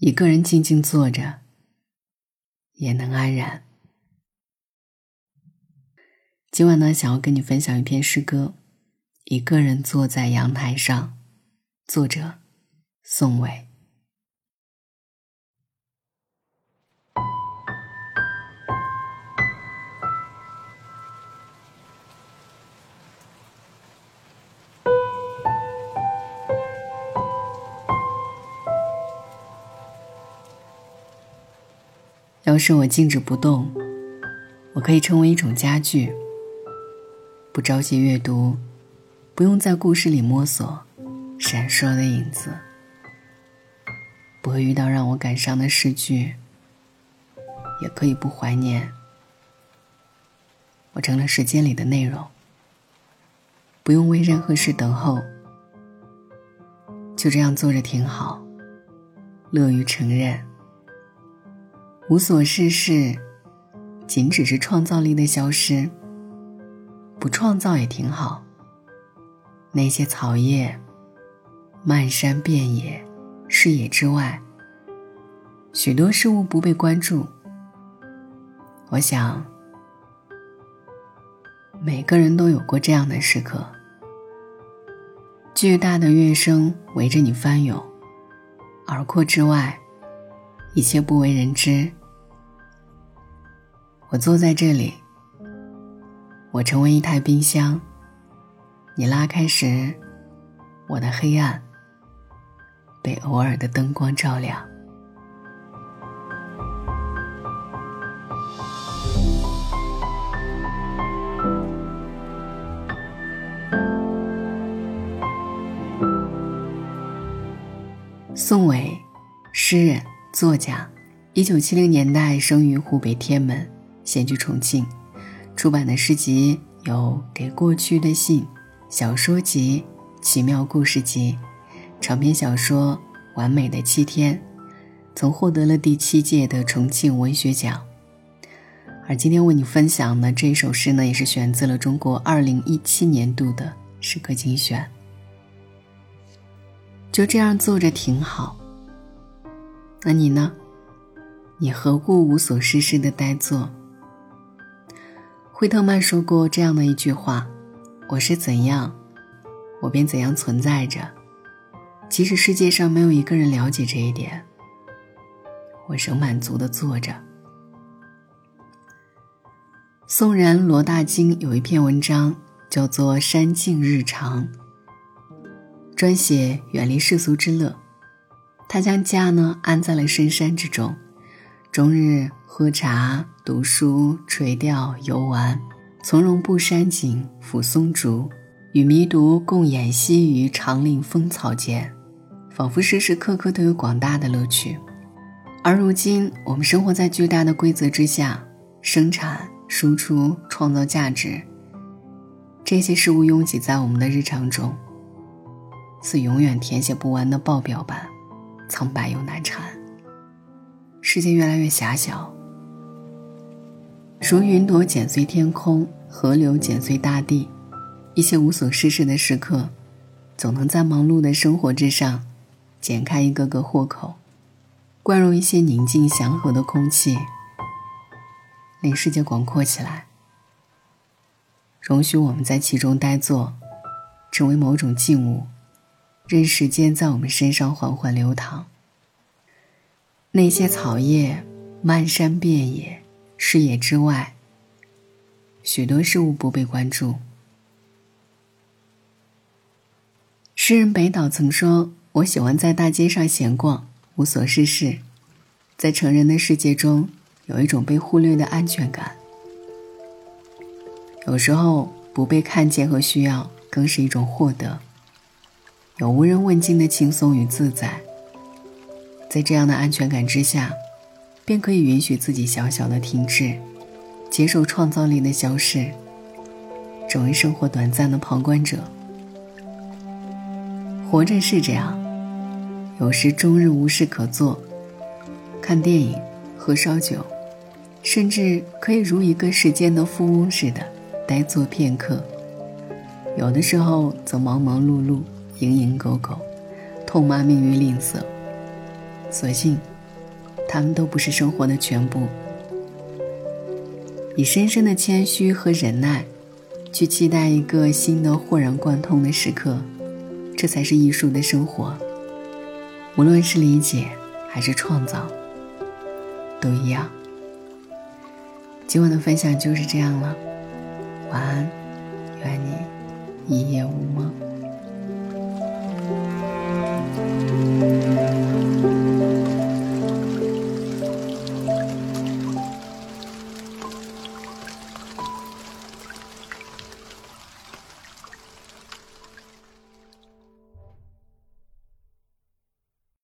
一个人静静坐着，也能安然。今晚呢，想要跟你分享一篇诗歌，《一个人坐在阳台上》，作者宋伟。要是我静止不动，我可以成为一种家具，不着急阅读，不用在故事里摸索闪烁的影子，不会遇到让我感伤的诗句，也可以不怀念。我成了时间里的内容，不用为任何事等候，就这样坐着挺好，乐于承认。无所事事，仅只是创造力的消失。不创造也挺好。那些草叶，漫山遍野，视野之外，许多事物不被关注。我想，每个人都有过这样的时刻：巨大的乐声围着你翻涌，耳廓之外，一切不为人知。我坐在这里，我成为一台冰箱。你拉开时，我的黑暗被偶尔的灯光照亮。宋伟，诗人、作家，一九七零年代生于湖北天门。现居重庆，出版的诗集有《给过去的信》、小说集《奇妙故事集》、长篇小说《完美的七天》，曾获得了第七届的重庆文学奖。而今天为你分享的这首诗呢，也是选自了中国二零一七年度的诗歌精选。就这样坐着挺好。那你呢？你何故无所事事的呆坐？惠特曼说过这样的一句话：“我是怎样，我便怎样存在着。即使世界上没有一个人了解这一点，我仍满足的坐着。”宋人罗大经有一篇文章叫做《山静日常》，专写远离世俗之乐。他将家呢安在了深山之中，终日喝茶。读书、垂钓、游玩，从容步山景，抚松竹，与迷读共演戏于长岭风草间，仿佛时时刻刻都有广大的乐趣。而如今，我们生活在巨大的规则之下，生产、输出、创造价值，这些事物拥挤在我们的日常中，似永远填写不完的报表般，苍白又难缠。世界越来越狭小。如云朵剪碎天空，河流剪碎大地，一些无所事事的时刻，总能在忙碌的生活之上，剪开一个个豁口，灌入一些宁静祥和的空气，令世界广阔起来。容许我们在其中呆坐，成为某种静物，任时间在我们身上缓缓流淌。那些草叶，漫山遍野。视野之外，许多事物不被关注。诗人北岛曾说：“我喜欢在大街上闲逛，无所事事，在成人的世界中，有一种被忽略的安全感。有时候，不被看见和需要，更是一种获得。有无人问津的轻松与自在，在这样的安全感之下。”便可以允许自己小小的停滞，接受创造力的消逝，成为生活短暂的旁观者。活着是这样，有时终日无事可做，看电影、喝烧酒，甚至可以如一个世间的富翁似的呆坐片刻；有的时候则忙忙碌碌、蝇营狗苟，痛骂命运吝啬。所幸，他们都不是生活的全部。以深深的谦虚和忍耐，去期待一个新的豁然贯通的时刻，这才是艺术的生活。无论是理解还是创造，都一样。今晚的分享就是这样了，晚安，愿你一夜无梦。